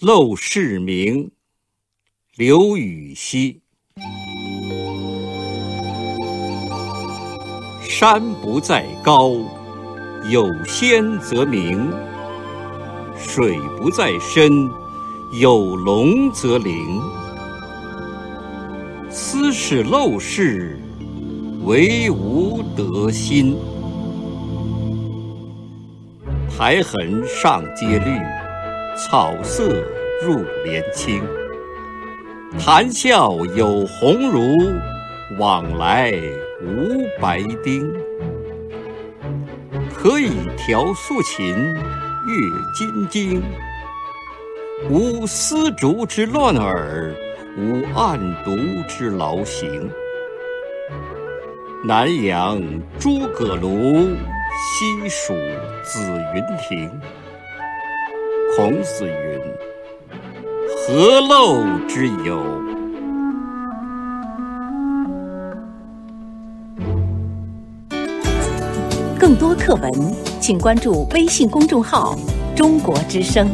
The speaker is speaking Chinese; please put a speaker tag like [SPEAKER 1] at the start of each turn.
[SPEAKER 1] 陋室铭，刘禹锡。山不在高，有仙则名；水不在深，有龙则灵。斯是陋室，惟吾德馨。苔痕上阶绿，草色入帘青。谈笑有鸿儒，往来无白丁。可以调素琴，阅金经。无丝竹之乱耳，无案牍之劳形。南阳诸葛庐，西蜀子云亭。孔子云：“何陋之有？”
[SPEAKER 2] 更多课文，请关注微信公众号“中国之声”。